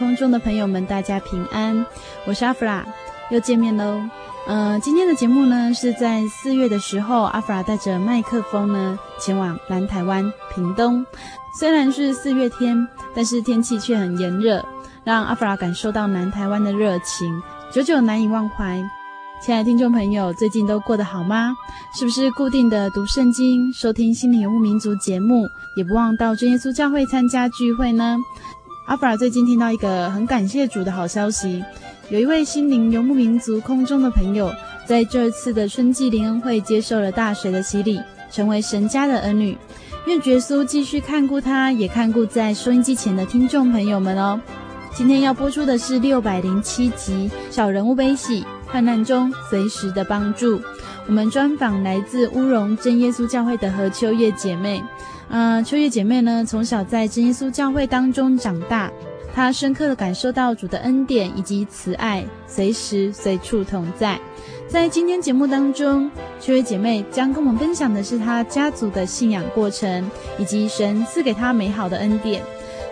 空中的朋友们，大家平安，我是阿弗拉，又见面喽。呃，今天的节目呢，是在四月的时候，阿弗拉带着麦克风呢，前往南台湾屏东。虽然是四月天，但是天气却很炎热，让阿弗拉感受到南台湾的热情，久久难以忘怀。亲爱的听众朋友，最近都过得好吗？是不是固定的读圣经、收听心灵游牧民族节目，也不忘到真耶稣教会参加聚会呢？阿弗拉最近听到一个很感谢主的好消息，有一位心灵游牧民族空中的朋友，在这次的春季灵恩会接受了大水的洗礼，成为神家的儿女。愿耶稣继续看顾他，也看顾在收音机前的听众朋友们哦。今天要播出的是六百零七集《小人物悲喜》。患难中随时的帮助。我们专访来自乌龙真耶稣教会的何秋月姐妹。呃，秋月姐妹呢，从小在真耶稣教会当中长大，她深刻的感受到主的恩典以及慈爱，随时随处同在。在今天节目当中，秋月姐妹将跟我们分享的是她家族的信仰过程，以及神赐给她美好的恩典。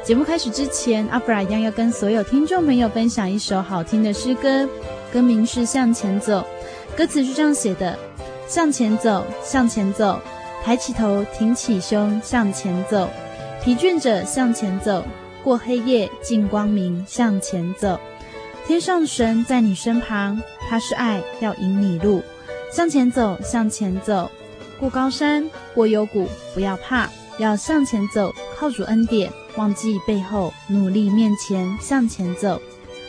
节目开始之前，阿弗拉一样要跟所有听众朋友分享一首好听的诗歌。歌名是《向前走》，歌词是这样写的：向前走，向前走，抬起头，挺起胸，向前走。疲倦者向前走，过黑夜，进光明，向前走。天上神在你身旁，他是爱，要引你路。向前走，向前走，过高山，过幽谷，不要怕，要向前走，靠主恩典，忘记背后，努力面前，向前走。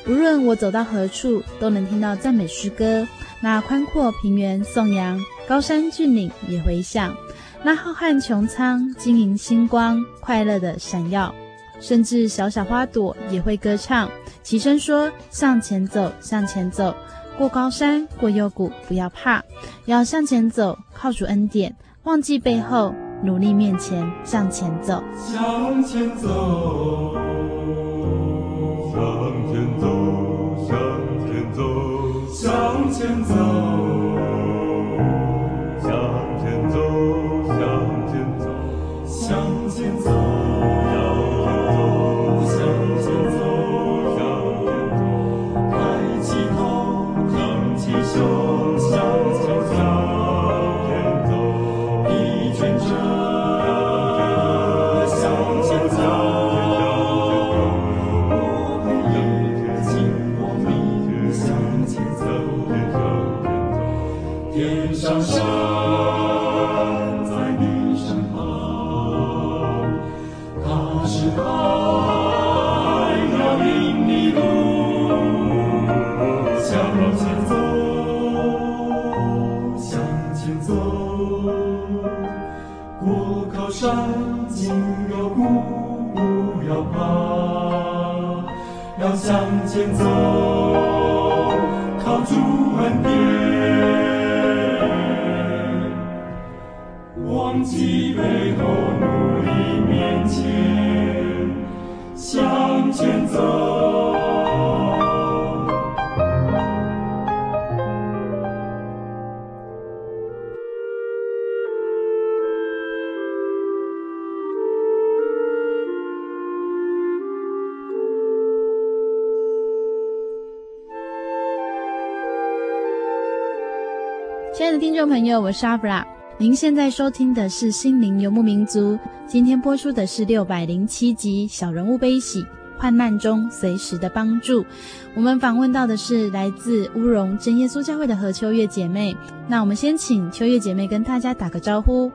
无论我走到何处，都能听到赞美诗歌。那宽阔平原颂扬，高山峻岭也回响。那浩瀚穹苍晶莹星光，快乐的闪耀。甚至小小花朵也会歌唱，齐声说：向前走，向前走，过高山，过幽谷，不要怕，要向前走，靠主恩典，忘记背后，努力面前，向前走，向前走。众朋友，我是阿布拉。您现在收听的是《心灵游牧民族》，今天播出的是六百零七集《小人物悲喜》，患难中随时的帮助。我们访问到的是来自乌龙真耶稣教会的何秋月姐妹。那我们先请秋月姐妹跟大家打个招呼。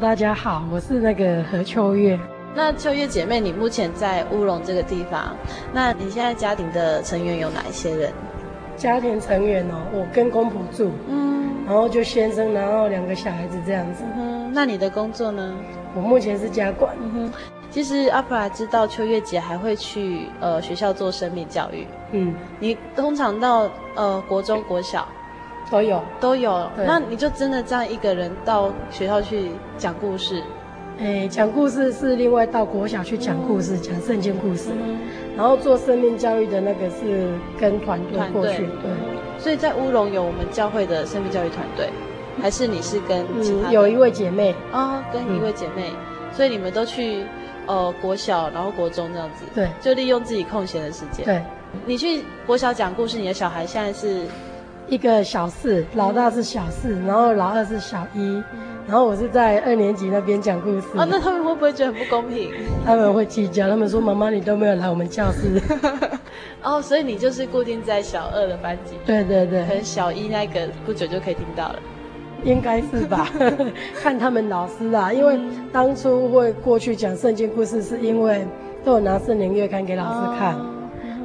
大家好，我是那个何秋月。那秋月姐妹，你目前在乌龙这个地方，那你现在家庭的成员有哪一些人？家庭成员哦，我跟公婆住，嗯，然后就先生，然后两个小孩子这样子。嗯，那你的工作呢？我目前是家管。嗯哼，其实阿普拉知道秋月姐还会去呃学校做生命教育。嗯，你通常到呃国中、国小都有都有，那你就真的这样一个人到学校去讲故事？哎，讲故事是另外到国小去讲故事，讲圣经故事。嗯然后做生命教育的那个是跟团队过去，对。所以在乌龙有我们教会的生命教育团队，还是你是跟其他、嗯、有一位姐妹。哦，跟一位姐妹，嗯、所以你们都去呃国小，然后国中这样子，对，就利用自己空闲的时间。对，你去国小讲故事，你的小孩现在是？一个小四，老大是小四，然后老二是小一。然后我是在二年级那边讲故事啊，那他们会不会觉得很不公平？他们会计较，他们说妈妈你都没有来我们教室，哦，所以你就是固定在小二的班级。对对对，可能小一那个不久就可以听到了，应该是吧？看他们老师啊，因为当初会过去讲圣经故事，是因为都有拿圣灵月刊给老师看，哦、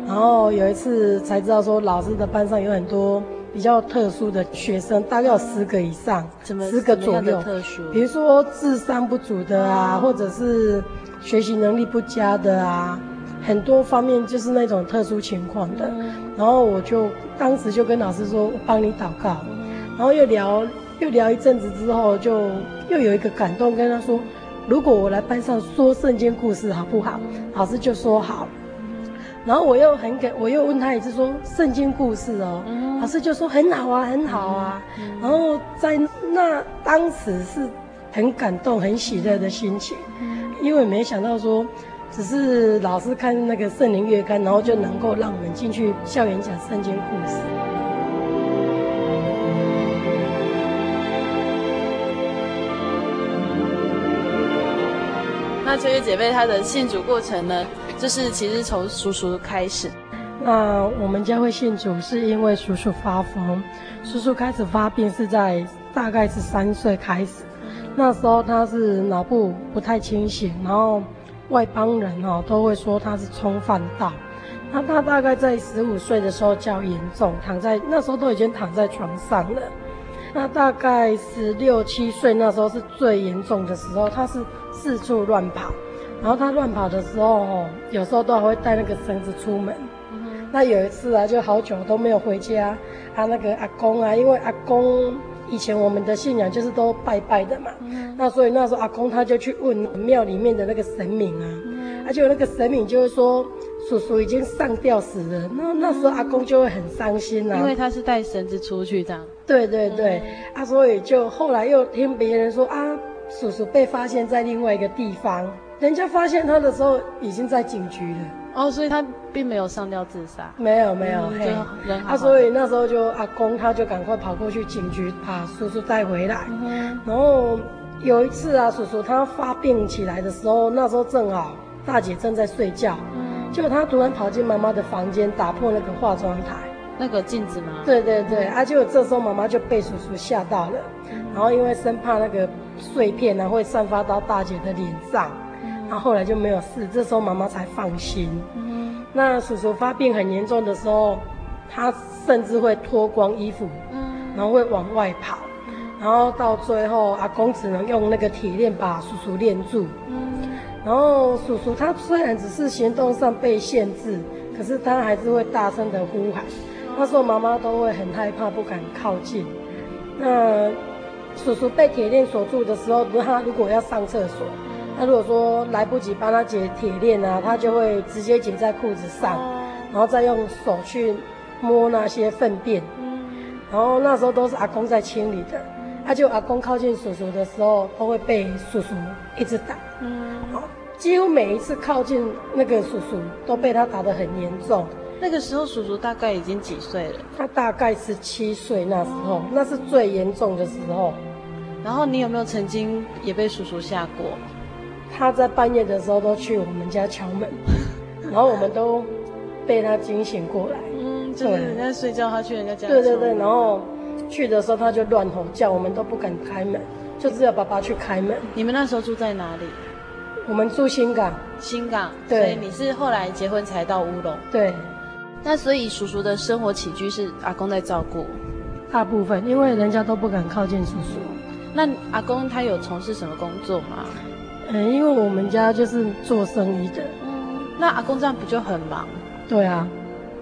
然后有一次才知道说老师的班上有很多。比较特殊的学生大概有十个以上，十个左右。特殊，比如说智商不足的啊，或者是学习能力不佳的啊，很多方面就是那种特殊情况的。然后我就当时就跟老师说，我帮你祷告。然后又聊又聊一阵子之后，就又有一个感动，跟他说，如果我来班上说圣经故事好不好？老师就说好。然后我又很感，我又问他一次说圣经故事哦，老师就说很好啊，很好啊。然后在那当时是很感动、很喜乐的心情，因为没想到说，只是老师看那个圣灵月刊，然后就能够让我们进去校园讲圣经故事。那秋月姐妹她的信主过程呢？就是其实从叔叔开始，那我们家会信主是因为叔叔发疯，叔叔开始发病是在大概是三岁开始，那时候他是脑部不太清醒，然后外邦人哦都会说他是冲犯道，那他大概在十五岁的时候较严重，躺在那时候都已经躺在床上了，那大概十六七岁那时候是最严重的时候，他是四处乱跑。然后他乱跑的时候，哦，有时候都还会带那个绳子出门。那有一次啊，就好久都没有回家。啊那个阿公啊，因为阿公以前我们的信仰就是都拜拜的嘛。嗯、那所以那时候阿公他就去问庙里面的那个神明啊，而且、那个神明就会说叔叔已经上吊死了。那那时候阿公就会很伤心啊，因为他是带绳子出去这样。对对对，嗯、啊，所以就后来又听别人说啊，叔叔被发现在另外一个地方。人家发现他的时候已经在警局了哦，所以他并没有上吊自杀，没有没有，嗯、嘿，人好好啊，所以那时候就阿公他就赶快跑过去警局把叔叔带回来，嗯、然后有一次啊，叔叔他发病起来的时候，那时候正好大姐正在睡觉，嗯，结果他突然跑进妈妈的房间，打破那个化妆台，那个镜子吗？对对对，啊，结果这时候妈妈就被叔叔吓到了，嗯、然后因为生怕那个碎片呢会散发到大姐的脸上。他后来就没有事，这时候妈妈才放心。嗯，那叔叔发病很严重的时候，他甚至会脱光衣服，嗯，然后会往外跑，然后到最后阿公只能用那个铁链把叔叔链住。嗯，然后叔叔他虽然只是行动上被限制，可是他还是会大声的呼喊。那时候妈妈都会很害怕，不敢靠近。那叔叔被铁链锁住的时候，他如果要上厕所。他如果说来不及帮他解铁链啊，他就会直接解在裤子上，然后再用手去摸那些粪便。然后那时候都是阿公在清理的，他就阿公靠近叔叔的时候，都会被叔叔一直打。嗯，几乎每一次靠近那个叔叔都被他打得很严重。那个时候叔叔大概已经几岁了？他大概是七岁那时候，那是最严重的时候。然后你有没有曾经也被叔叔吓过？他在半夜的时候都去我们家敲门，然后我们都被他惊醒过来。嗯，就是人家睡觉，他去人家家。对对对，然后去的时候他就乱吼叫，我们都不敢开门，就只有爸爸去开门。你们那时候住在哪里？我们住新港。新港。对。所以你是后来结婚才到乌龙。对。那所以叔叔的生活起居是阿公在照顾，大部分因为人家都不敢靠近叔叔。那阿公他有从事什么工作吗？嗯，因为我们家就是做生意的。嗯，那阿公这样不就很忙？对啊，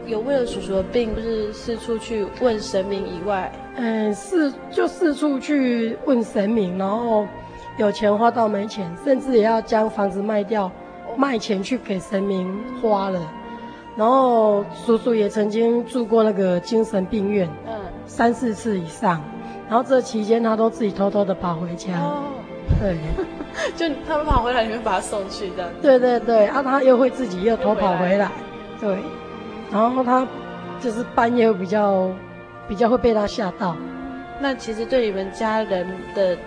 有为了叔叔的病，不是四处去问神明以外，嗯，四就四处去问神明，然后有钱花到没钱，甚至也要将房子卖掉，卖钱去给神明花了。然后叔叔也曾经住过那个精神病院，嗯，三四次以上。然后这期间他都自己偷偷的跑回家，哦、对，就他们跑回来，你们把他送去的。对对对，然后他又会自己又偷跑回来，对，然后他就是半夜会比较比较会被他吓到。那其实对你们家人的，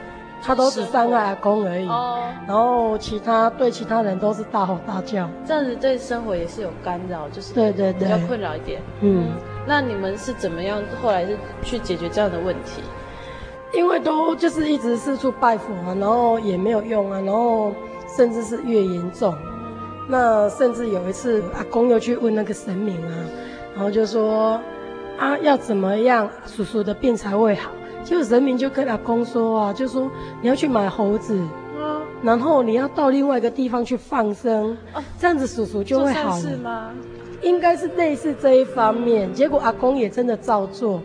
他都只伤害阿公而已，哦，然后其他对其他人都是大吼大叫，这样子对生活也是有干扰，就是对对对，比较困扰一点。嗯，那你们是怎么样后来是去解决这样的问题？因为都就是一直四处拜佛啊，然后也没有用啊，然后甚至是越严重。那甚至有一次，阿公又去问那个神明啊，然后就说啊，要怎么样叔叔的病才会好？结果神明就跟阿公说啊，就说你要去买猴子，然后你要到另外一个地方去放生，这样子叔叔就会好了。是吗？应该是类似这一方面。结果阿公也真的照做。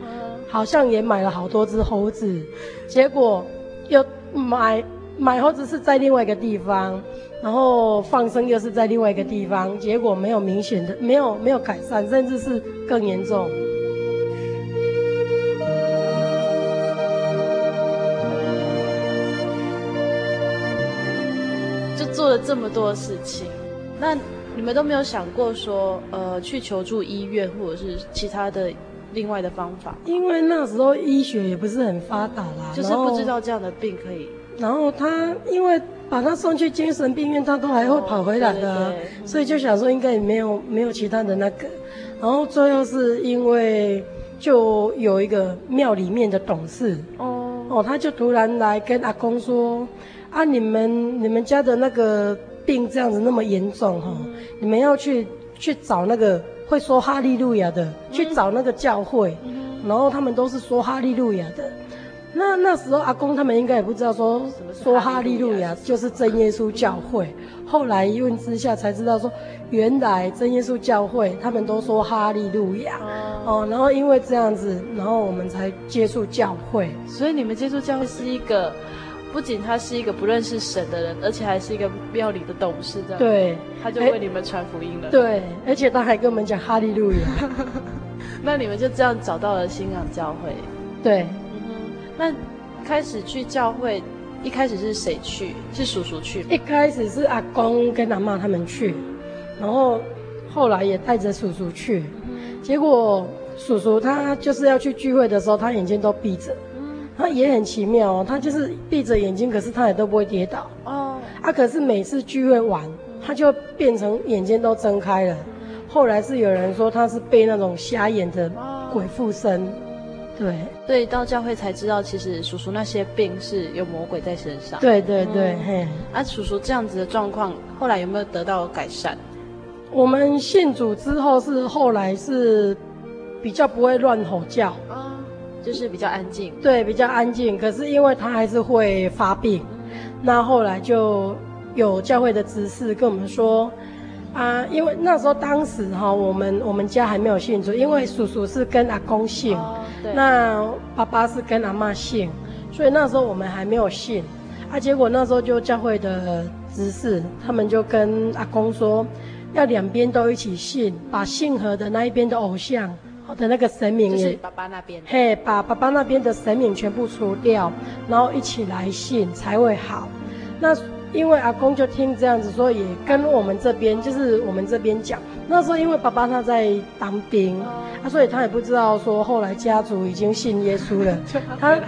好像也买了好多只猴子，结果又买买猴子是在另外一个地方，然后放生又是在另外一个地方，结果没有明显的，没有没有改善，甚至是更严重。就做了这么多事情，那你们都没有想过说，呃，去求助医院或者是其他的？另外的方法，因为那时候医学也不是很发达啦，就是不知道这样的病可以。然后他因为把他送去精神病院，他都还会跑回来的，哦、对对对，所以就想说应该也没有没有其他的那个。然后最后是因为就有一个庙里面的董事哦哦，他就突然来跟阿公说啊，你们你们家的那个病这样子那么严重哈，嗯、你们要去去找那个。会说哈利路亚的，去找那个教会，然后他们都是说哈利路亚的。那那时候阿公他们应该也不知道说说哈利路亚就是真耶稣教会。后来一问之下才知道说，原来真耶稣教会他们都说哈利路亚哦。然后因为这样子，然后我们才接触教会。所以你们接触教会是一个。不仅他是一个不认识神的人，而且还是一个庙里的董事，这样。对，他就为你们传福音了。对，而且他还跟我们讲哈利路亚。那你们就这样找到了新港教会。对，嗯哼。那开始去教会，一开始是谁去？是叔叔去吗？一开始是阿公跟阿妈他们去，然后后来也带着叔叔去。结果叔叔他就是要去聚会的时候，他眼睛都闭着。他也很奇妙哦，他就是闭着眼睛，可是他也都不会跌倒哦。啊，可是每次聚会完，他就变成眼睛都睁开了。后来是有人说他是被那种瞎眼的鬼附身，对。所以到教会才知道，其实叔叔那些病是有魔鬼在身上。对对对，嗯、嘿。啊，叔叔这样子的状况，后来有没有得到改善？我们信主之后是后来是比较不会乱吼叫。就是比较安静，对，比较安静。可是因为他还是会发病，那后来就有教会的执事跟我们说，啊，因为那时候当时哈，我们我们家还没有信主，因为叔叔是跟阿公姓，哦、那爸爸是跟阿妈姓，所以那时候我们还没有信。啊，结果那时候就教会的执事，他们就跟阿公说，要两边都一起信，把信和的那一边的偶像。的那个神明也，就是爸爸那边，嘿，把爸爸那边的神明全部除掉，然后一起来信才会好。那因为阿公就听这样子说，也跟我们这边就是我们这边讲。那时候因为爸爸他在当兵，啊，所以他也不知道说后来家族已经信耶稣了。他，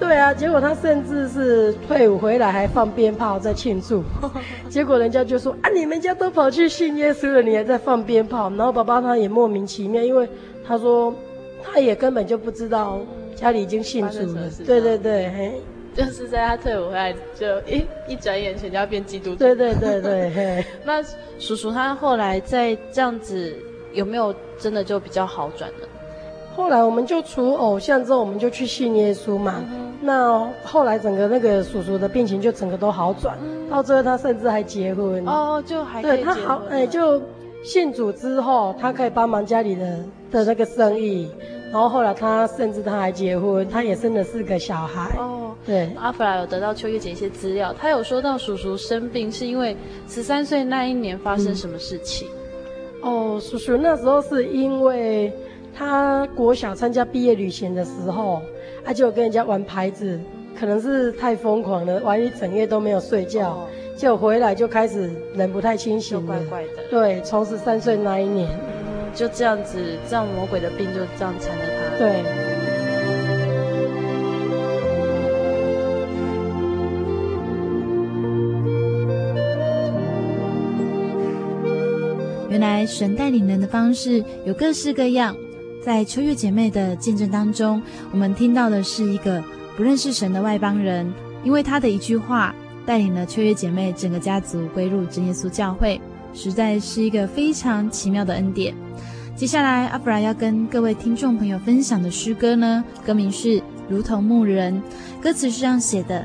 对啊，结果他甚至是退伍回来还放鞭炮在庆祝。结果人家就说啊，你们家都跑去信耶稣了，你还在放鞭炮？然后爸爸他也莫名其妙，因为他说他也根本就不知道家里已经信主了。对对对，嘿。就是在他退伍回来，就一一转眼全家变基督徒。对对对对。那叔叔他后来在这样子有没有真的就比较好转了？后来我们就除偶像之后，我们就去信耶稣嘛。嗯、那后来整个那个叔叔的病情就整个都好转，嗯、到最后他甚至还结婚。哦，就还。对他好哎，就信主之后，他可以帮忙家里的的那个生意。然后后来他甚至他还结婚，他也生了四个小孩。哦，对，阿弗拉有得到秋月姐一些资料，他有说到叔叔生病是因为十三岁那一年发生什么事情？嗯、哦，叔叔那时候是因为他国小参加毕业旅行的时候，他、啊、就跟人家玩牌子，可能是太疯狂了，玩一整夜都没有睡觉，结果、哦、回来就开始人不太清醒了，怪怪的。对，从十三岁那一年。就这样子，这样魔鬼的病就这样缠着他。对。原来神带领人的方式有各式各样。在秋月姐妹的见证当中，我们听到的是一个不认识神的外邦人，因为他的一句话，带领了秋月姐妹整个家族归入真耶稣教会。实在是一个非常奇妙的恩典。接下来，阿弗拉要跟各位听众朋友分享的诗歌呢，歌名是《如同牧人》。歌词是这样写的：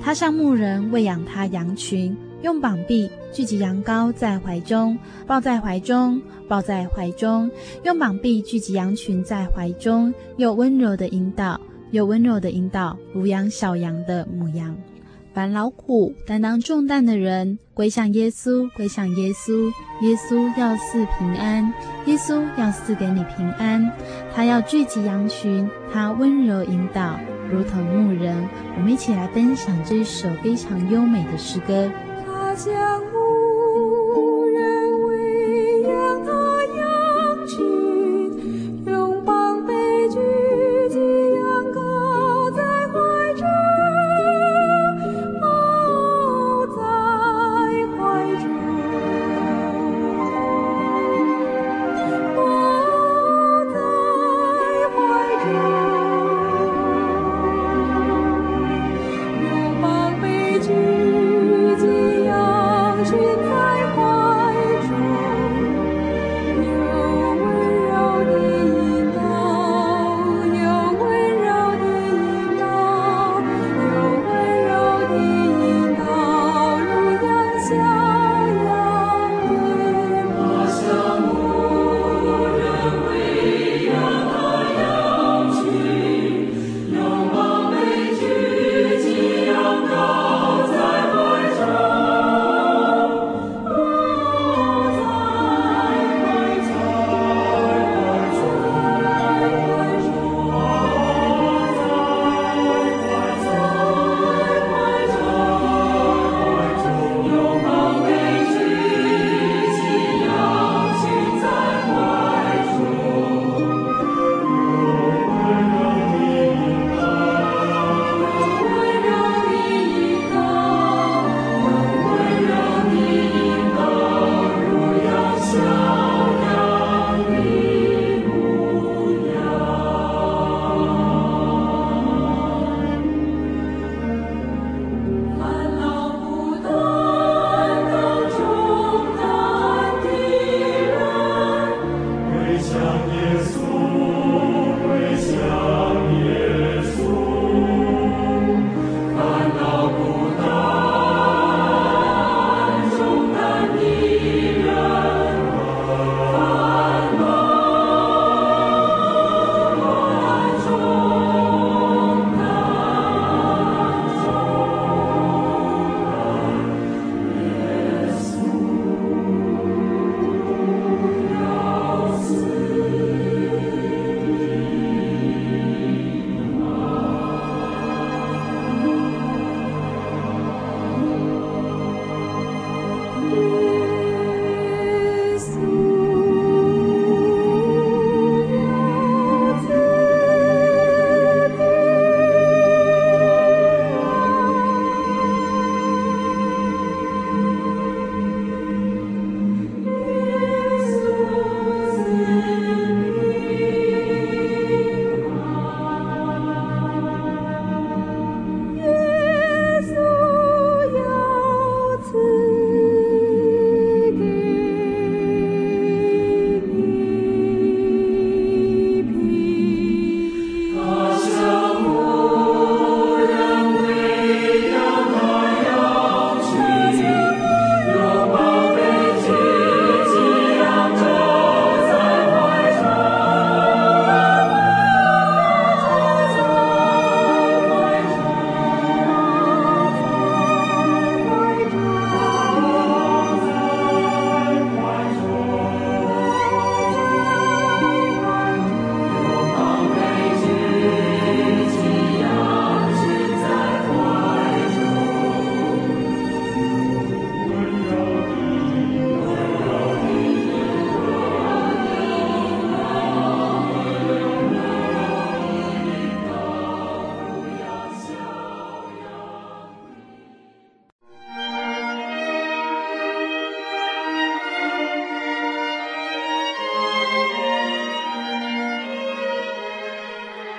他像牧人喂养他羊群，用膀臂聚集羊羔在怀中，抱在怀中，抱在怀中，用膀臂聚集羊群在怀中，又温柔的引导，又温柔的引导，乳养小羊的母羊。凡劳苦担当重担的人，归向耶稣，归向耶稣。耶稣要赐平安，耶稣要赐给你平安。他要聚集羊群，他温柔引导，如同牧人。我们一起来分享这首非常优美的诗歌。他像牧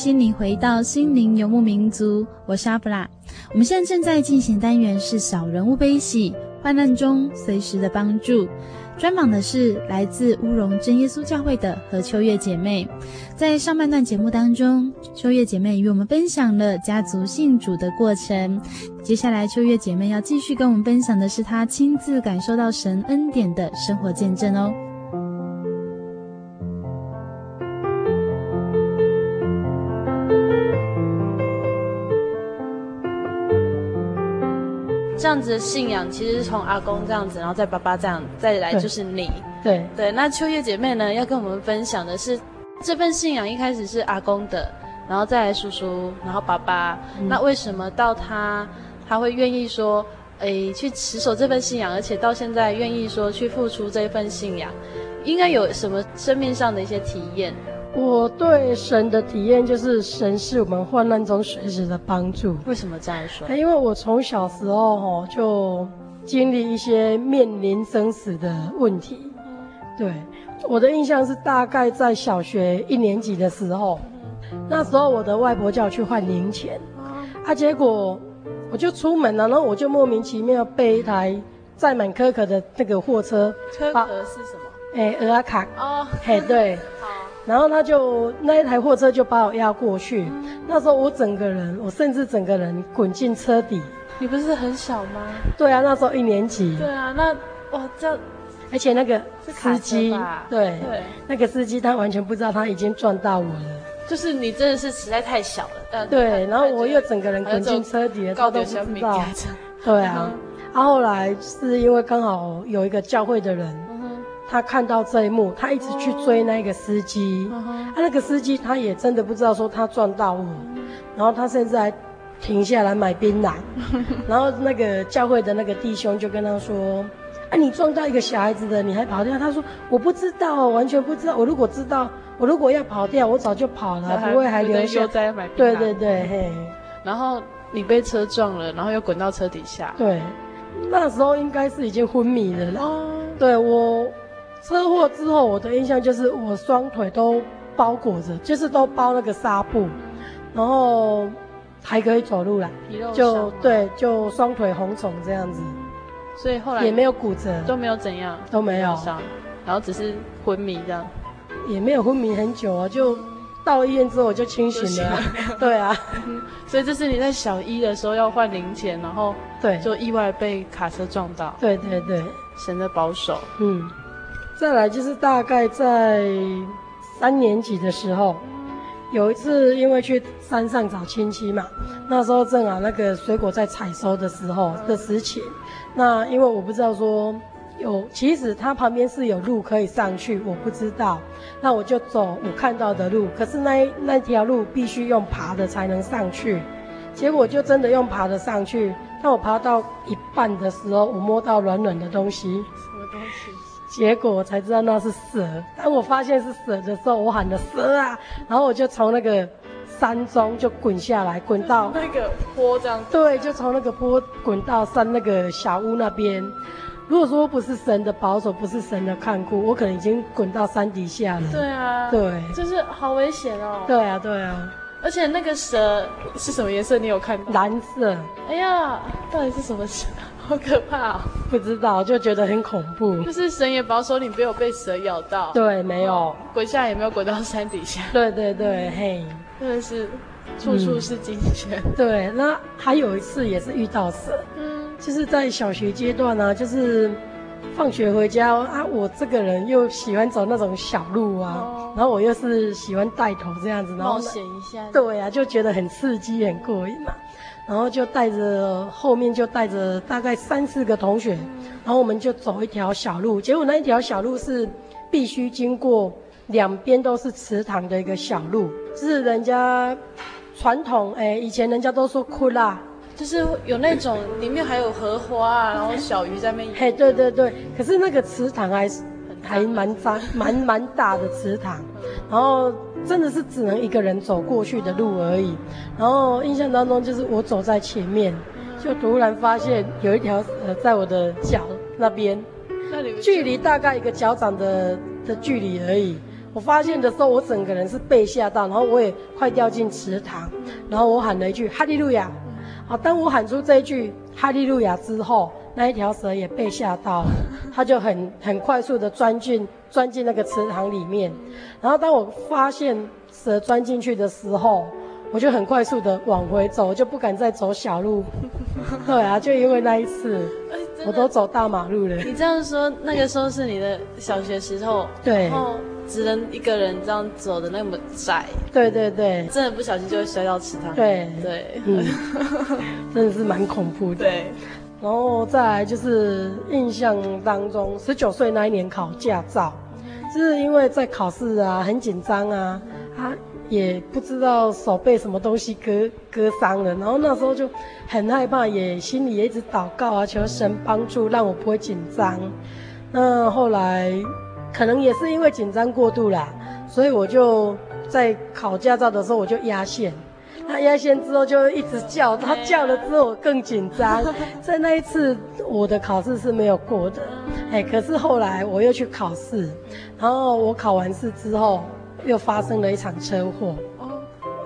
心你回到心灵游牧民族，我是阿布拉。我们现在正在进行单元是小人物悲喜，患难中随时的帮助。专访的是来自乌龙真耶稣教会的何秋月姐妹。在上半段节目当中，秋月姐妹与我们分享了家族信主的过程。接下来，秋月姐妹要继续跟我们分享的是她亲自感受到神恩典的生活见证哦。这样子的信仰其实是从阿公这样子，然后再爸爸这样，再来就是你。对对，那秋月姐妹呢，要跟我们分享的是这份信仰一开始是阿公的，然后再来叔叔，然后爸爸。嗯、那为什么到他他会愿意说，诶，去持守这份信仰，而且到现在愿意说去付出这份信仰，应该有什么生命上的一些体验？我对神的体验就是，神是我们患难中随时的帮助。为什么这样说？因为我从小时候吼就经历一些面临生死的问题。对，我的印象是大概在小学一年级的时候，那时候我的外婆叫我去换零钱，啊，结果我就出门了，然后我就莫名其妙被一台载满可可的那个货车，可可是什么？哎，蚵仔壳哦，嘿，对。然后他就那一台货车就把我压过去，那时候我整个人，我甚至整个人滚进车底。你不是很小吗？对啊，那时候一年级。对啊，那哇这，而且那个司机，对对，那个司机他完全不知道他已经撞到我了。就是你真的是实在太小了。但、对，然后我又整个人滚进车底了，他都不知道。对啊，他、啊、后来是因为刚好有一个教会的人。他看到这一幕，他一直去追那个司机。Oh. Uh. 啊，那个司机他也真的不知道说他撞到我，然后他甚至还停下来买槟榔。然后那个教会的那个弟兄就跟他说：“啊，你撞到一个小孩子的，你还跑掉？”他说：“我不知道，完全不知道。我如果知道，我如果要跑掉，我早就跑了，不会还留下。”在买对对对，嘿。然后你被车撞了，然后又滚到车底下。对，那时候应该是已经昏迷了。哦，oh. 对我。车祸之后，我的印象就是我双腿都包裹着，就是都包那个纱布，然后还可以走路了，就对，就双腿红肿这样子，所以后来也没有骨折，都没有怎样，都没有。伤，然后只是昏迷这样，也没有昏迷很久啊，就到医院之后我就清醒了，对啊，所以这是你在小一的时候要换零钱，然后对，就意外被卡车撞到，对对对，神的保守，嗯。再来就是大概在三年级的时候，有一次因为去山上找亲戚嘛，那时候正好那个水果在采收的时候的时期，那因为我不知道说有，其实它旁边是有路可以上去，我不知道，那我就走我看到的路，可是那那条路必须用爬的才能上去，结果就真的用爬的上去，那我爬到一半的时候，我摸到软软的东西，什么东西？结果我才知道那是蛇。当我发现是蛇的时候，我喊了蛇啊，然后我就从那个山中就滚下来，滚到那个坡这样子。对，就从那个坡滚到山那个小屋那边。如果说不是神的保守，不是神的看顾，我可能已经滚到山底下了。对啊，对，就是好危险哦。对啊，对啊。而且那个蛇是什么颜色？你有看到？蓝色。哎呀，到底是什么蛇？好可怕哦！不知道，就觉得很恐怖。就是神也保守你没有被蛇咬到。对，没有。滚下也没有滚到山底下。对对对，嘿，真的是处处是金钱。嗯。对，那还有一次也是遇到蛇，嗯，就是在小学阶段呢，就是。放学回家啊，我这个人又喜欢走那种小路啊，哦、然后我又是喜欢带头这样子，然后冒险一下。对呀、啊，就觉得很刺激、很过瘾嘛。然后就带着后面就带着大概三四个同学，然后我们就走一条小路。结果那一条小路是必须经过两边都是池塘的一个小路，是人家传统哎，以前人家都说哭啦。就是有那种里面还有荷花啊，然后小鱼在那边。嘿，对对对，可是那个池塘还是还蛮脏，蛮蛮大的池塘，然后真的是只能一个人走过去的路而已。然后印象当中就是我走在前面，就突然发现有一条呃在我的脚那边，距离大概一个脚掌的的距离而已。我发现的时候，我整个人是被吓到，然后我也快掉进池塘，然后我喊了一句哈利路亚。好，当我喊出这一句哈利路亚之后，那一条蛇也被吓到了，它就很很快速的钻进钻进那个池塘里面。然后当我发现蛇钻进去的时候，我就很快速的往回走，我就不敢再走小路。对啊，就因为那一次，我都走大马路了。你这样说，那个时候是你的小学时候，对。然后只能一个人这样走的那么窄，对对对，真的不小心就会摔到池塘。对对，对嗯，真的是蛮恐怖的。对，然后再来就是印象当中，十九岁那一年考驾照，就是因为在考试啊，很紧张啊，啊也不知道手被什么东西割割伤了，然后那时候就很害怕，也心里也一直祷告啊，求神帮助，让我不会紧张。那后来。可能也是因为紧张过度啦，所以我就在考驾照的时候我就压线。他压线之后就一直叫，他叫了之后我更紧张。在那一次我的考试是没有过的，哎，可是后来我又去考试，然后我考完试之后又发生了一场车祸，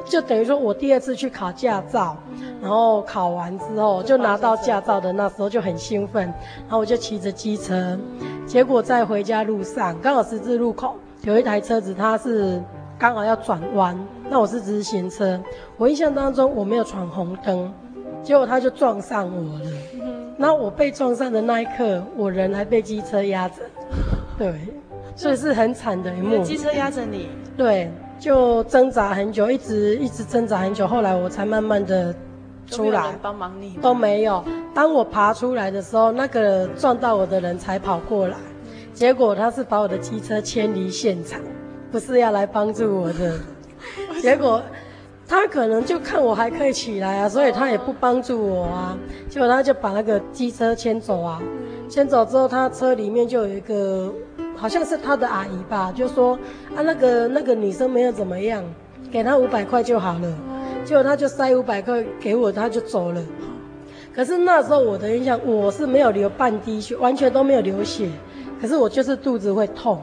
就等于说我第二次去考驾照，然后考完之后就拿到驾照的那时候就很兴奋，然后我就骑着机车，结果在回家路上刚好十字路口有一台车子，它是。刚好要转弯，那我是直行车，我印象当中我没有闯红灯，结果他就撞上我了。然后我被撞上的那一刻，我人还被机车压着，对，所以是很惨的一幕。机车压着你？对，就挣扎很久，一直一直挣扎很久，后来我才慢慢的出来。帮忙你？都没有。当我爬出来的时候，那个撞到我的人才跑过来，结果他是把我的机车牵离现场。不是要来帮助我的，结果他可能就看我还可以起来啊，所以他也不帮助我啊。结果他就把那个机车牵走啊，牵走之后，他车里面就有一个好像是他的阿姨吧，就说啊，那个那个女生没有怎么样，给他五百块就好了。结果他就塞五百块给我，他就走了。可是那时候我的印象，我是没有流半滴血，完全都没有流血，可是我就是肚子会痛。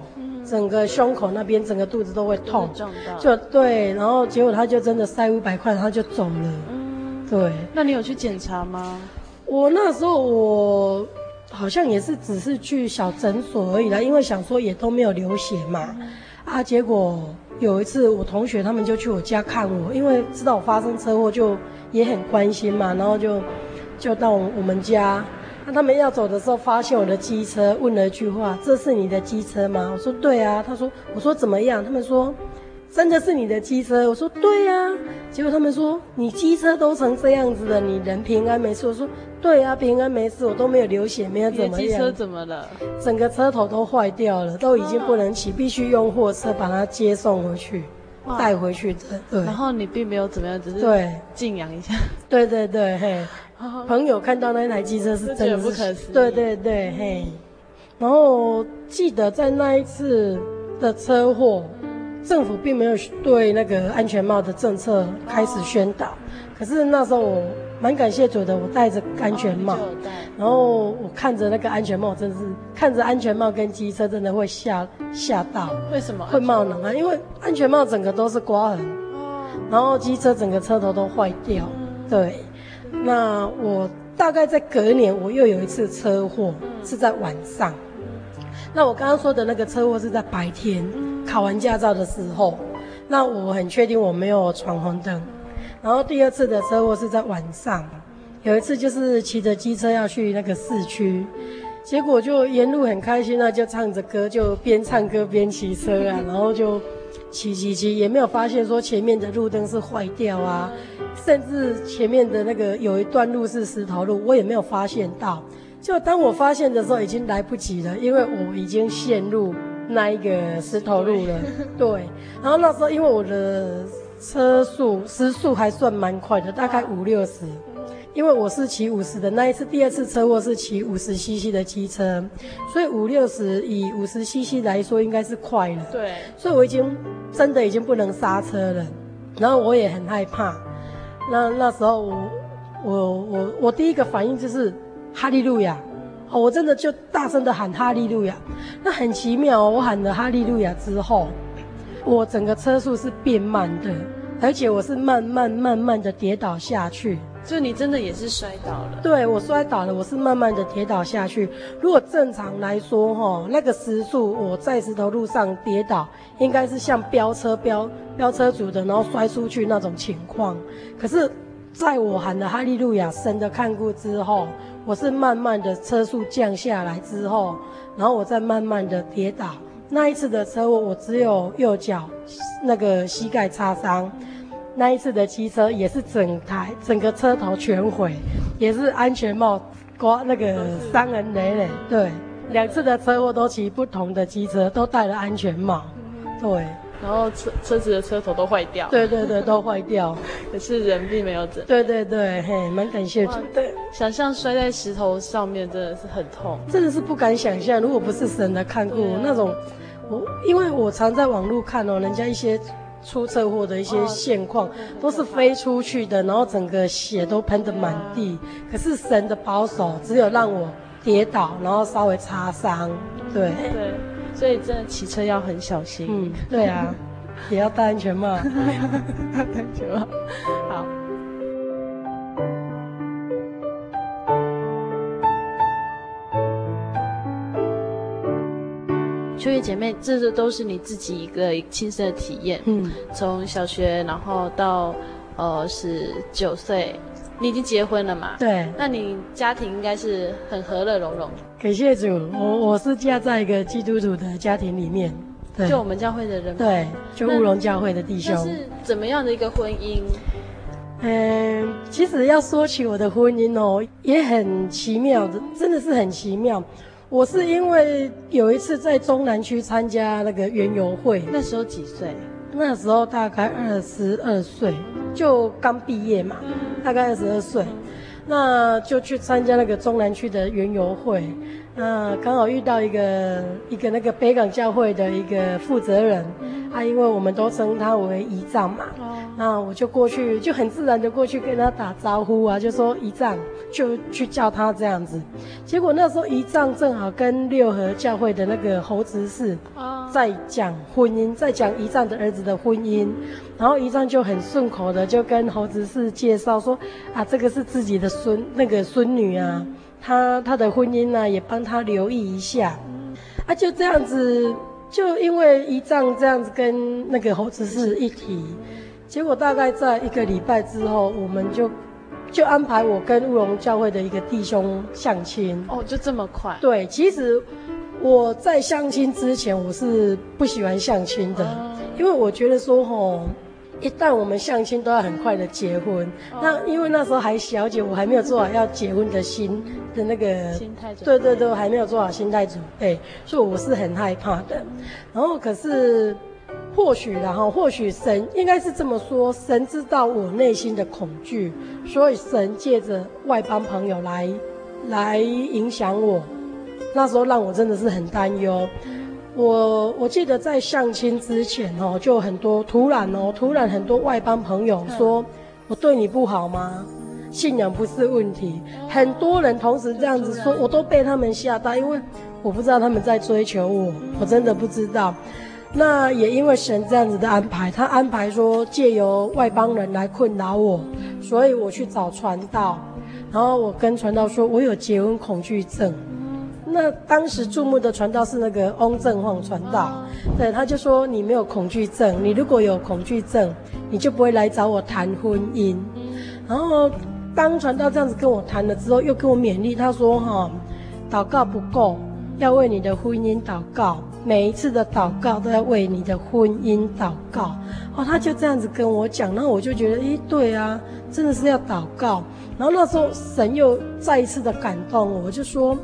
整个胸口那边，整个肚子都会痛，就对，然后结果他就真的塞五百块，然后就走了。嗯，对。那你有去检查吗？我那时候我好像也是只是去小诊所而已啦，因为想说也都没有流血嘛。啊，结果有一次我同学他们就去我家看我，因为知道我发生车祸，就也很关心嘛，然后就就到我们家。那他们要走的时候，发现我的机车，问了一句话：“这是你的机车吗？”我说：“对啊。”他说：“我说怎么样？”他们说：“真的是你的机车。”我说：“对啊。”结果他们说：“你机车都成这样子了，你人平安没事？”我说：“对啊，平安没事，我都没有流血，没有怎么样。”机车怎么了？整个车头都坏掉了，都已经不能骑，必须用货车把它接送回去，带回去的。对。然后你并没有怎么样，只是对静养一下。对对对，嘿。朋友看到那台机车是真的是不可思议，对对对，嘿。然后记得在那一次的车祸，政府并没有对那个安全帽的政策开始宣导。可是那时候我蛮感谢主的，我戴着安全帽，然后我看着那个安全帽，真是看着安全帽跟机车，真的会吓吓到。为什么？会冒冷汗？因为安全帽整个都是刮痕，然后机车整个车头都坏掉，对。那我大概在隔年，我又有一次车祸，是在晚上。那我刚刚说的那个车祸是在白天，考完驾照的时候。那我很确定我没有闯红灯。然后第二次的车祸是在晚上，有一次就是骑着机车要去那个市区，结果就沿路很开心啊，就唱着歌，就边唱歌边骑车啊，然后就。骑骑骑，也没有发现说前面的路灯是坏掉啊，甚至前面的那个有一段路是石头路，我也没有发现到。就当我发现的时候，已经来不及了，因为我已经陷入那一个石头路了。对，然后那时候因为我的车速时速还算蛮快的，大概五六十。因为我是骑五十的，那一次第二次车祸是骑五十 CC 的机车，所以五六十以五十 CC 来说应该是快了。对，所以我已经真的已经不能刹车了，然后我也很害怕。那那时候我我我我第一个反应就是哈利路亚，哦，我真的就大声的喊哈利路亚。那很奇妙哦，我喊了哈利路亚之后，我整个车速是变慢的，而且我是慢慢慢慢的跌倒下去。所以你真的也是摔倒了？对，我摔倒了，我是慢慢的跌倒下去。如果正常来说，哈，那个时速我在石头路上跌倒，应该是像飙车飙飙车族的，然后摔出去那种情况。可是，在我喊了哈利路亚，神的看过之后，我是慢慢的车速降下来之后，然后我再慢慢的跌倒。那一次的车祸，我只有右脚那个膝盖擦伤。那一次的机车也是整台整个车头全毁，也是安全帽刮那个伤痕累累。对，两次的车祸都骑不同的机车，都戴了安全帽。对，然后车车子的车头都坏掉。对对对，都坏掉。可是人并没有整。对对对，嘿，蛮感谢主。对，想象摔在石头上面真的是很痛，真的是不敢想象。如果不是神的看顾，那种。我因为我常在网络看哦，人家一些出车祸的一些现况，都是飞出去的，然后整个血都喷得满地。可是神的保守，只有让我跌倒，然后稍微擦伤。对对，所以真的骑车要很小心。嗯，对啊，也要戴安全帽。戴安全帽。好。秋月姐妹，这是都是你自己一个亲身的体验。嗯，从小学然后到呃十九岁，你已经结婚了嘛？对。那你家庭应该是很和乐融融。感谢主，我我是嫁在一个基督徒的家庭里面。对。就我们教会的人。对，就乌龙教会的弟兄。是怎么样的一个婚姻？嗯，其实要说起我的婚姻哦，也很奇妙的，真的是很奇妙。我是因为有一次在中南区参加那个园游会，那时候几岁？那时候大概二十二岁，就刚毕业嘛，大概二十二岁，那就去参加那个中南区的园游会。那刚好遇到一个一个那个北港教会的一个负责人，啊，因为我们都称他为姨丈嘛，那我就过去，就很自然的过去跟他打招呼啊，就说姨丈，就去叫他这样子。结果那时候姨丈正好跟六合教会的那个侯执事在讲婚姻，在讲姨丈的儿子的婚姻，然后姨丈就很顺口的就跟侯执事介绍说，啊，这个是自己的孙那个孙女啊。他他的婚姻呢，也帮他留意一下，啊，就这样子，就因为姨丈这样子跟那个侯子是一提，结果大概在一个礼拜之后，我们就就安排我跟乌龙教会的一个弟兄相亲。哦，就这么快？对，其实我在相亲之前，我是不喜欢相亲的，哦、因为我觉得说吼。一旦我们相亲都要很快的结婚，那因为那时候还小姐，我还没有做好要结婚的心的那个心态准备，对对对，还没有做好心态准备，所以我是很害怕的。然后可是或许然后或许神应该是这么说，神知道我内心的恐惧，所以神借着外邦朋友来来影响我，那时候让我真的是很担忧。我我记得在相亲之前哦，就很多突然哦，突然很多外邦朋友说，我对你不好吗？信仰不是问题，很多人同时这样子说，我都被他们吓到，因为我不知道他们在追求我，我真的不知道。那也因为神这样子的安排，他安排说借由外邦人来困扰我，所以我去找传道，然后我跟传道说，我有结婚恐惧症。那当时注目的传道是那个翁正晃传道，对，他就说，你没有恐惧症，你如果有恐惧症，你就不会来找我谈婚姻。然后当传道这样子跟我谈了之后，又跟我勉励，他说哈，祷告不够，要为你的婚姻祷告，每一次的祷告都要为你的婚姻祷告。哦，他就这样子跟我讲，然后我就觉得，诶，对啊，真的是要祷告。然后那时候神又再一次的感动我，我就说。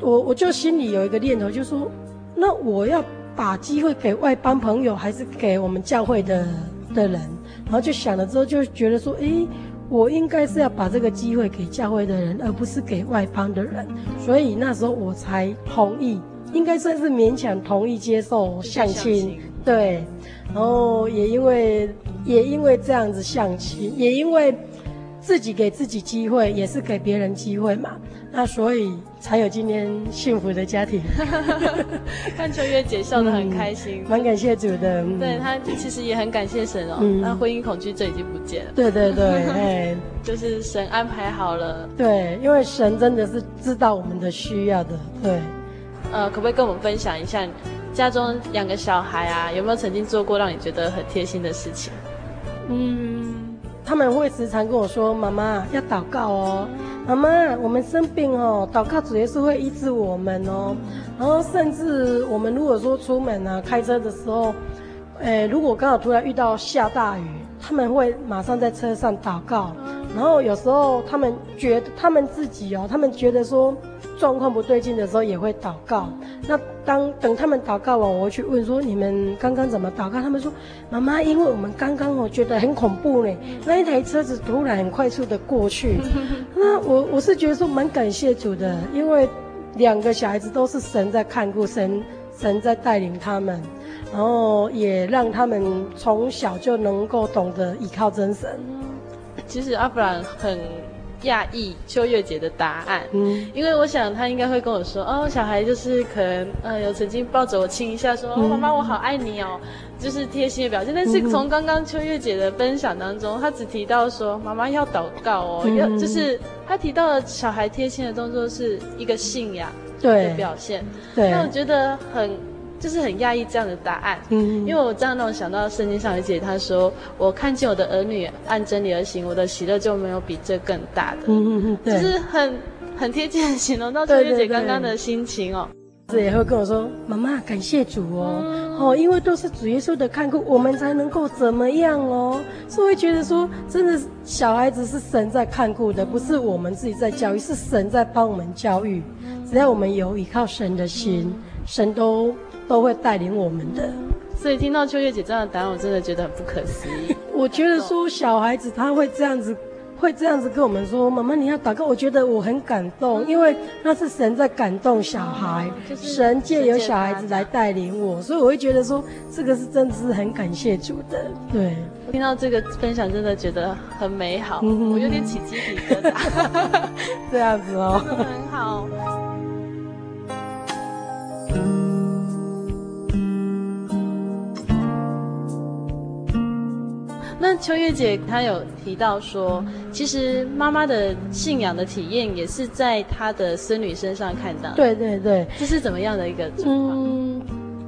我我就心里有一个念头，就说，那我要把机会给外邦朋友，还是给我们教会的的人？然后就想了之后，就觉得说，诶，我应该是要把这个机会给教会的人，而不是给外邦的人。所以那时候我才同意，应该算是勉强同意接受相亲。对，然后也因为也因为这样子相亲，也因为自己给自己机会，也是给别人机会嘛。那所以才有今天幸福的家庭。看秋月姐笑得很开心，蛮、嗯、感谢主的。嗯、对她其实也很感谢神哦。那、嗯、婚姻恐惧症已经不见了。对对对，哎，就是神安排好了。对，因为神真的是知道我们的需要的。对。呃，可不可以跟我们分享一下，家中两个小孩啊，有没有曾经做过让你觉得很贴心的事情？嗯，他们会时常跟我说：“妈妈要祷告哦。”妈妈，我们生病哦，祷告主耶稣会医治我们哦。然后甚至我们如果说出门啊，开车的时候，诶，如果刚好突然遇到下大雨，他们会马上在车上祷告。然后有时候他们觉得他们自己哦，他们觉得说状况不对劲的时候也会祷告。那当等他们祷告完，我会去问说，你们刚刚怎么祷告？他们说，妈妈，因为我们刚刚哦觉得很恐怖呢，那一台车子突然很快速的过去。那我我是觉得说蛮感谢主的，因为两个小孩子都是神在看顾，神神在带领他们，然后也让他们从小就能够懂得依靠真神。其实阿弗兰很讶异秋月姐的答案，嗯，因为我想她应该会跟我说，哦，小孩就是可能，呃，有曾经抱着我亲一下说，说、嗯，哦，妈妈我好爱你哦，就是贴心的表现。但是从刚刚秋月姐的分享当中，她只提到说，妈妈要祷告哦，嗯、要就是她提到了小孩贴心的动作是一个信仰的表现，对，那我觉得很。就是很讶异这样的答案，嗯，因为我这样让我想到圣经上有一节，他说：“我看见我的儿女按真理而行，我的喜乐就没有比这更大的。”嗯嗯嗯，就是很很贴切的形容到秋月姐刚刚的心情哦。这也会跟我说：“妈妈，感谢主哦，嗯、哦，因为都是主耶稣的看顾，我们才能够怎么样哦。”所以会觉得说，真的小孩子是神在看顾的，不是我们自己在教育，是神在帮我们教育。只要我们有依靠神的心，神都。都会带领我们的，所以听到秋月姐这样的答案，我真的觉得很不可思议。我觉得说小孩子他会这样子，会这样子跟我们说：“妈妈，你要祷告。”我觉得我很感动，因为那是神在感动小孩，神借由小孩子来带领我，所以我会觉得说这个是真的是很感谢主的。对，听到这个分享，真的觉得很美好，嗯、我有点起鸡皮疙瘩。这样子哦，很好。那秋月姐她有提到说，其实妈妈的信仰的体验也是在她的孙女身上看到。对对对，这是怎么样的一个状况？嗯，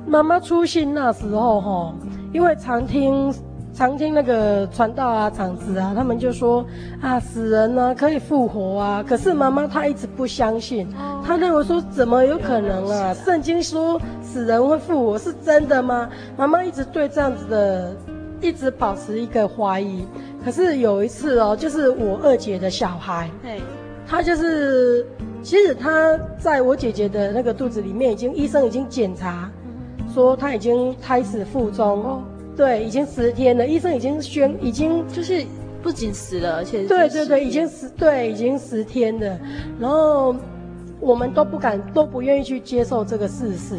妈妈出信那时候哈，因为常听常听那个传道啊、长子啊，他们就说啊，死人呢、啊、可以复活啊。可是妈妈她一直不相信，她认为说怎么有可能啊？圣经说死人会复活是真的吗？妈妈一直对这样子的。一直保持一个怀疑，可是有一次哦，就是我二姐的小孩，对，他就是，其实他在我姐姐的那个肚子里面，已经医生已经检查，说他已经胎死腹中，哦，对，已经十天了，医生已经宣，已经就是不仅死了，而且对对对，已经十对，已经十天了，然后我们都不敢，都不愿意去接受这个事实，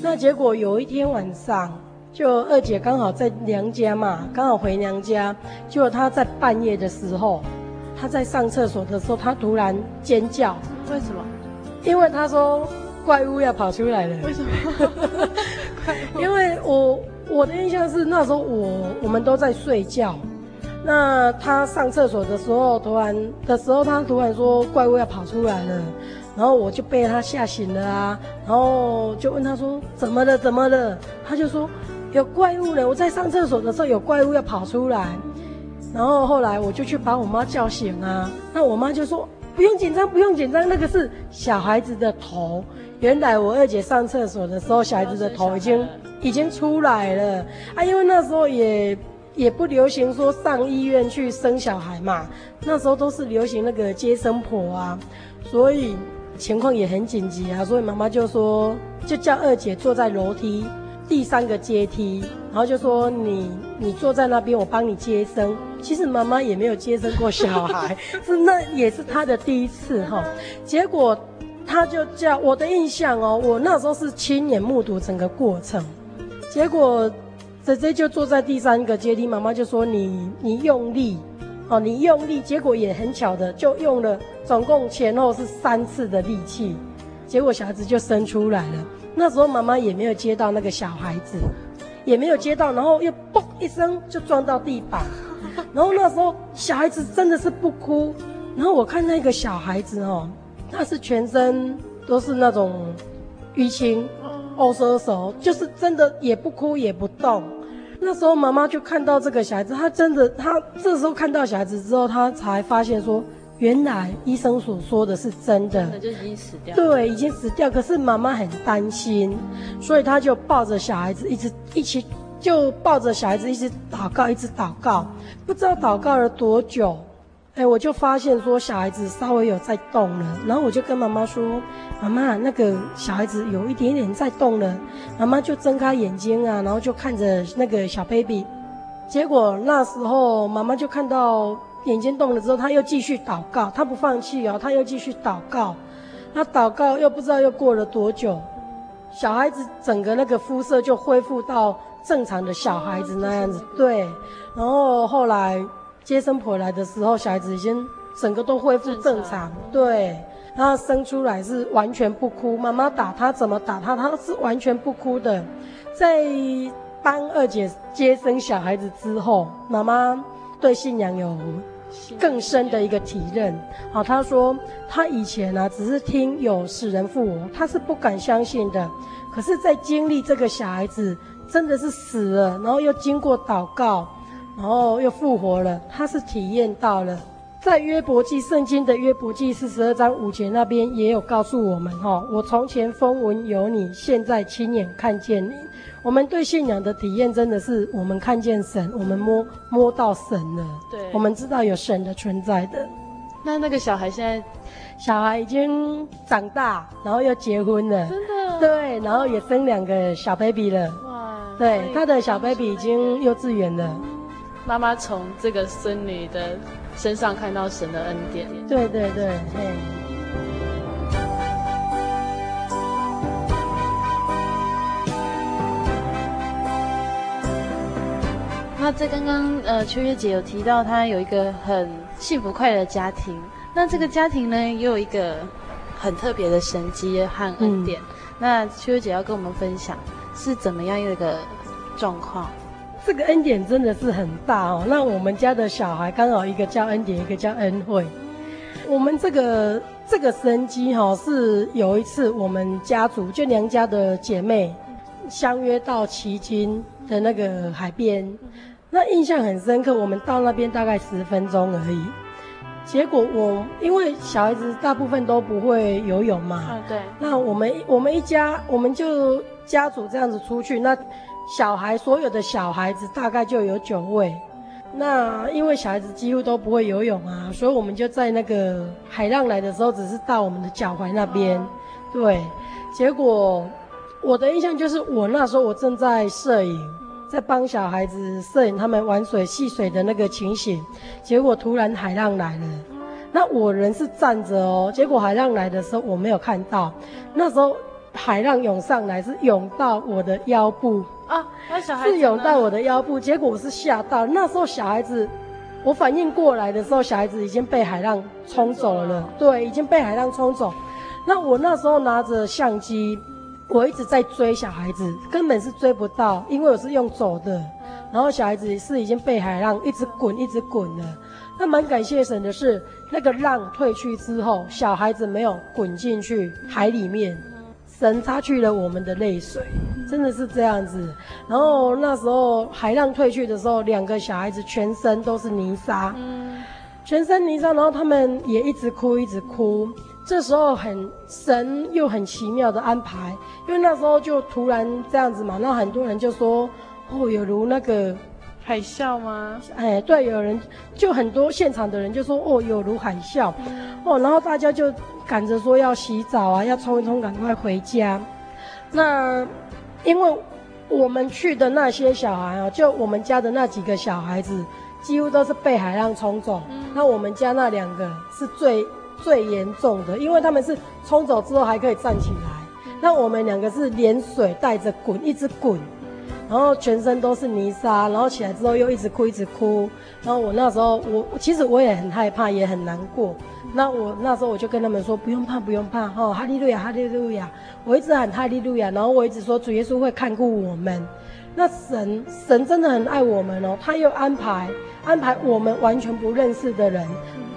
那结果有一天晚上。就二姐刚好在娘家嘛，刚好回娘家。结果她在半夜的时候，她在上厕所的时候，她突然尖叫。为什么？因为她说怪物要跑出来了。为什么？因为我我的印象是那时候我我们都在睡觉，那她上厕所的时候，突然的时候，她突然说怪物要跑出来了，然后我就被她吓醒了啊，然后就问她说怎么了？怎么了？她就说。有怪物了！我在上厕所的时候，有怪物要跑出来，然后后来我就去把我妈叫醒啊。那我妈就说：“不用紧张，不用紧张，那个是小孩子的头。”原来我二姐上厕所的时候，小孩子的头已经已经出来了啊。因为那时候也也不流行说上医院去生小孩嘛，那时候都是流行那个接生婆啊，所以情况也很紧急啊。所以妈妈就说，就叫二姐坐在楼梯。第三个阶梯，然后就说你你坐在那边，我帮你接生。其实妈妈也没有接生过小孩，是那也是她的第一次哈。结果她就叫我的印象哦，我那时候是亲眼目睹整个过程。结果姐姐就坐在第三个阶梯，妈妈就说你你用力哦，你用力。结果也很巧的，就用了总共前后是三次的力气，结果小孩子就生出来了。那时候妈妈也没有接到那个小孩子，也没有接到，然后又嘣一声就撞到地板，然后那时候小孩子真的是不哭，然后我看那个小孩子哦，他是全身都是那种淤青、哦，收手，就是真的也不哭也不动。那时候妈妈就看到这个小孩子，他真的，他这时候看到小孩子之后，他才发现说。原来医生所说的是真的，真的就已经死掉。对，已经死掉。可是妈妈很担心，所以她就抱着小孩子一直一起，就抱着小孩子一直祷告，一直祷告。不知道祷告了多久，哎，我就发现说小孩子稍微有在动了。然后我就跟妈妈说：“妈妈，那个小孩子有一点点在动了。”妈妈就睁开眼睛啊，然后就看着那个小 baby。结果那时候妈妈就看到。眼睛动了之后，他又继续祷告，他不放弃哦，他又继续祷告。那祷告又不知道又过了多久，小孩子整个那个肤色就恢复到正常的小孩子那样子，对。然后后来接生婆来的时候，小孩子已经整个都恢复正常，对。然后生出来是完全不哭，妈妈打他怎么打他，他是完全不哭的。在帮二姐接生小孩子之后，妈妈对信仰有更深的一个体认。好，他说他以前呢、啊，只是听有死人复活，他是不敢相信的。可是，在经历这个小孩子真的是死了，然后又经过祷告，然后又复活了，他是体验到了。在约伯记圣经的约伯记四十二章五节那边也有告诉我们哈，我从前风闻有你，现在亲眼看见你。我们对信仰的体验真的是我们看见神，我们摸摸到神了。对，我们知道有神的存在的。那那个小孩现在，小孩已经长大，然后又结婚了。真的。对，然后也生两个小 baby 了。哇。对，他的小 baby 已经幼稚园了。妈妈从这个孙女的身上看到神的恩典。对对对，那在刚刚呃，秋月姐有提到她有一个很幸福快乐的家庭。那这个家庭呢，也有一个很特别的神迹和恩典。嗯、那秋月姐要跟我们分享是怎么样一个状况？这个恩典真的是很大哦。那我们家的小孩刚好一个叫恩典，一个叫恩惠。我们这个这个神机哈，是有一次我们家族就娘家的姐妹相约到旗津的那个海边，那印象很深刻。我们到那边大概十分钟而已，结果我因为小孩子大部分都不会游泳嘛，嗯，对。那我们我们一家我们就家族这样子出去那。小孩，所有的小孩子大概就有九位。那因为小孩子几乎都不会游泳啊，所以我们就在那个海浪来的时候，只是到我们的脚踝那边。对，结果我的印象就是，我那时候我正在摄影，在帮小孩子摄影他们玩水戏水的那个情形。结果突然海浪来了，那我人是站着哦。结果海浪来的时候我没有看到，那时候海浪涌上来是涌到我的腰部。啊，那小孩子是涌到我的腰部，结果我是吓到。那时候小孩子，我反应过来的时候，小孩子已经被海浪冲走了。对，已经被海浪冲走。那我那时候拿着相机，我一直在追小孩子，根本是追不到，因为我是用走的。然后小孩子是已经被海浪一直滚，一直滚了。那蛮感谢神的是，那个浪退去之后，小孩子没有滚进去海里面。神擦去了我们的泪水，真的是这样子。然后那时候海浪退去的时候，两个小孩子全身都是泥沙，全身泥沙，然后他们也一直哭，一直哭。这时候很神又很奇妙的安排，因为那时候就突然这样子嘛，那很多人就说，哦，有如那个。海啸吗？哎，对，有人就很多现场的人就说哦，有如海啸，哦，然后大家就赶着说要洗澡啊，要冲一冲，赶快回家。那因为我们去的那些小孩啊，就我们家的那几个小孩子，几乎都是被海浪冲走。那我们家那两个是最最严重的，因为他们是冲走之后还可以站起来，那我们两个是连水带着滚，一直滚。然后全身都是泥沙，然后起来之后又一直哭，一直哭。然后我那时候，我其实我也很害怕，也很难过。那我那时候我就跟他们说，不用怕，不用怕，哈，哈利路亚，哈利路亚。我一直喊哈利路亚，然后我一直说主耶稣会看顾我们。那神神真的很爱我们哦，他又安排安排我们完全不认识的人，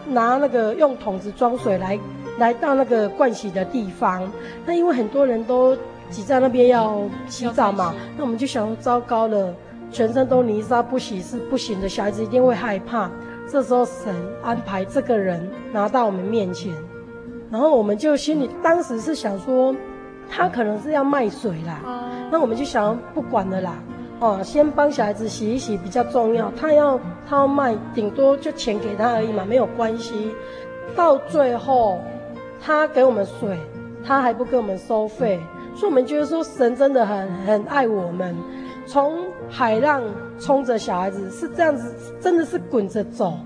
拿那个用桶子装水来来到那个盥洗的地方。那因为很多人都。挤在那边要洗澡嘛，那我们就想糟糕了，全身都泥沙，不洗是不行的，小孩子一定会害怕。这时候神安排这个人拿到我们面前，然后我们就心里当时是想说，他可能是要卖水啦，那我们就想不管了啦，哦，先帮小孩子洗一洗比较重要，他要他要卖，顶多就钱给他而已嘛，没有关系。到最后他给我们水，他还不给我们收费。所以，我们觉得说，神真的很很爱我们。从海浪冲着小孩子是这样子，真的是滚着走，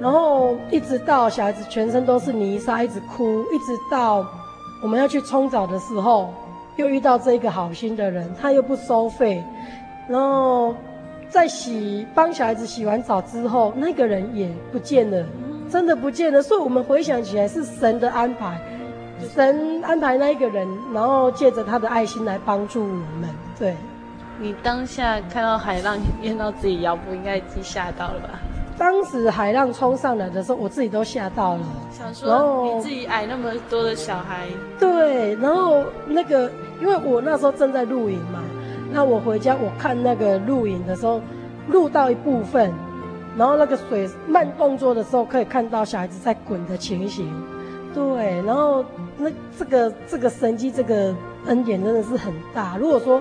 然后一直到小孩子全身都是泥沙，一直哭，一直到我们要去冲澡的时候，又遇到这个好心的人，他又不收费，然后在洗帮小孩子洗完澡之后，那个人也不见了，真的不见了。所以我们回想起来是神的安排，神安排那一个人，然后借着他的爱心来帮助我们。对，你当下看到海浪淹到自己腰部，应该已经吓到了吧？当时海浪冲上来的时候，我自己都吓到了。想说你自己矮那么多的小孩，对，然后那个，因为我那时候正在录影嘛，那我回家我看那个录影的时候，录到一部分，然后那个水慢动作的时候，可以看到小孩子在滚的情形。对，然后那这个这个神迹，这个恩典真的是很大。如果说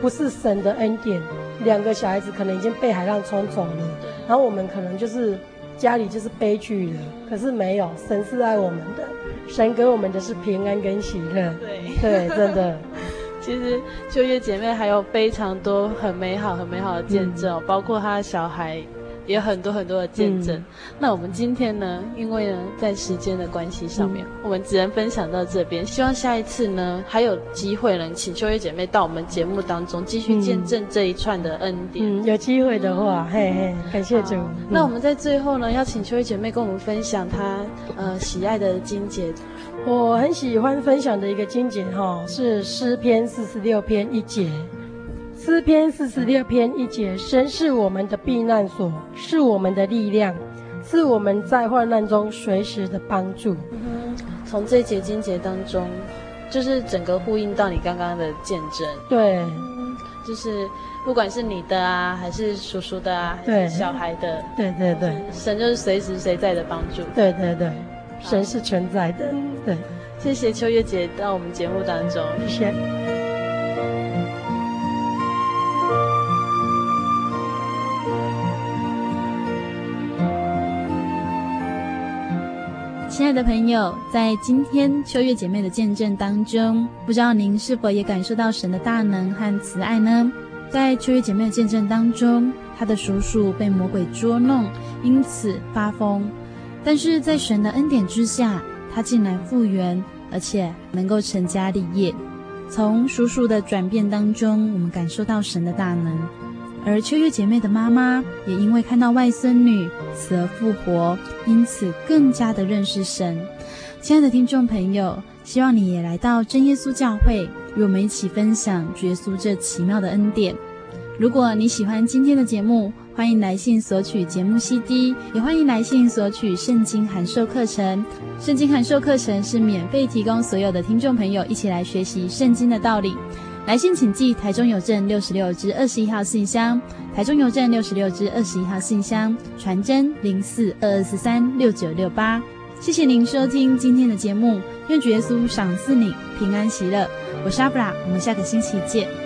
不是神的恩典，两个小孩子可能已经被海浪冲走了，然后我们可能就是家里就是悲剧了。可是没有，神是爱我们的，神给我们的是平安跟喜乐。对对，真的。其实秋月姐妹还有非常多很美好、很美好的见证，嗯、包括她的小孩。也有很多很多的见证。嗯、那我们今天呢，因为呢，在时间的关系上面，嗯、我们只能分享到这边。希望下一次呢，还有机会能请秋月姐妹到我们节目当中继续见证这一串的恩典。嗯，有机会的话，嗯、嘿嘿，感谢主。那我们在最后呢，要请秋月姐妹跟我们分享她呃喜爱的经节。我很喜欢分享的一个经节哈，是诗篇四十六篇一节。诗篇四十六篇一节：神是我们的避难所，是我们的力量，是我们在患难中随时的帮助。嗯，从这节经节当中，就是整个呼应到你刚刚的见证。对，嗯，就是不管是你的啊，还是叔叔的啊，还是小孩的，对对对，神就是随时随在的帮助。对对对，神是存在的。对，谢谢秋月姐到我们节目当中，谢谢。亲爱的朋友，在今天秋月姐妹的见证当中，不知道您是否也感受到神的大能和慈爱呢？在秋月姐妹的见证当中，她的叔叔被魔鬼捉弄，因此发疯，但是在神的恩典之下，她竟然复原，而且能够成家立业。从叔叔的转变当中，我们感受到神的大能。而秋月姐妹的妈妈也因为看到外孙女死而复活，因此更加的认识神。亲爱的听众朋友，希望你也来到真耶稣教会，与我们一起分享耶稣这奇妙的恩典。如果你喜欢今天的节目，欢迎来信索取节目 CD，也欢迎来信索取圣经函授课程。圣经函授课程是免费提供所有的听众朋友一起来学习圣经的道理。来信请寄台中邮政六十六至二十一号信箱，台中邮政六十六至二十一号信箱，传真零四二二四三六九六八。谢谢您收听今天的节目，愿主耶稣赏赐你平安喜乐。我是阿布拉，我们下个星期见。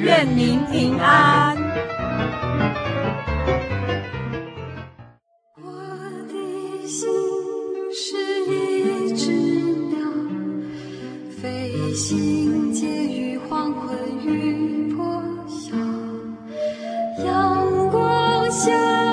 愿您平安。我的心是一只鸟，飞行结于黄昏与破晓，阳光下。